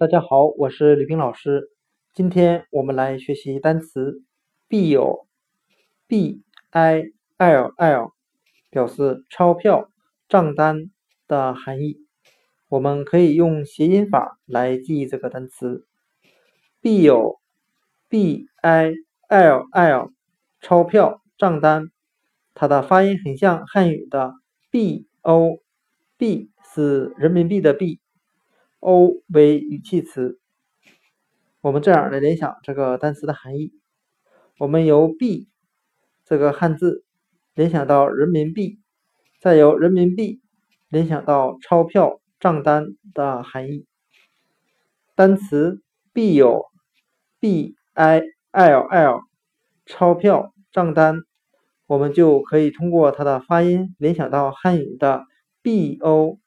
大家好，我是李冰老师。今天我们来学习单词 bill b i l l，表示钞票、账单的含义。我们可以用谐音法来记忆这个单词 bill b i l l，钞票、账单。它的发音很像汉语的 b o，b 是人民币的币。O 为语气词，我们这样来联想这个单词的含义：我们由币这个汉字联想到人民币，再由人民币联想到钞票、账单的含义。单词 bill，b i l l，钞票、账单，我们就可以通过它的发音联想到汉语的 b o，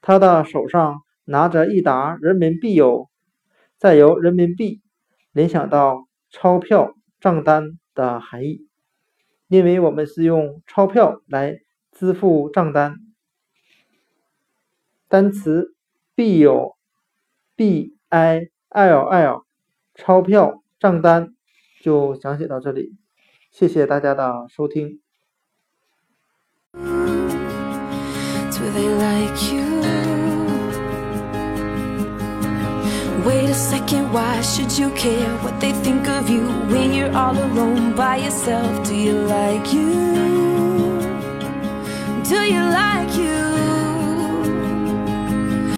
他的手上。拿着一沓人民币哟，再由人民币联想到钞票账单的含义，因为我们是用钞票来支付账单。单词 bill，b i l l，钞票账单就讲解到这里，谢谢大家的收听。Wait a second, why should you care what they think of you when you're all alone by yourself? Do you like you? Do you like you?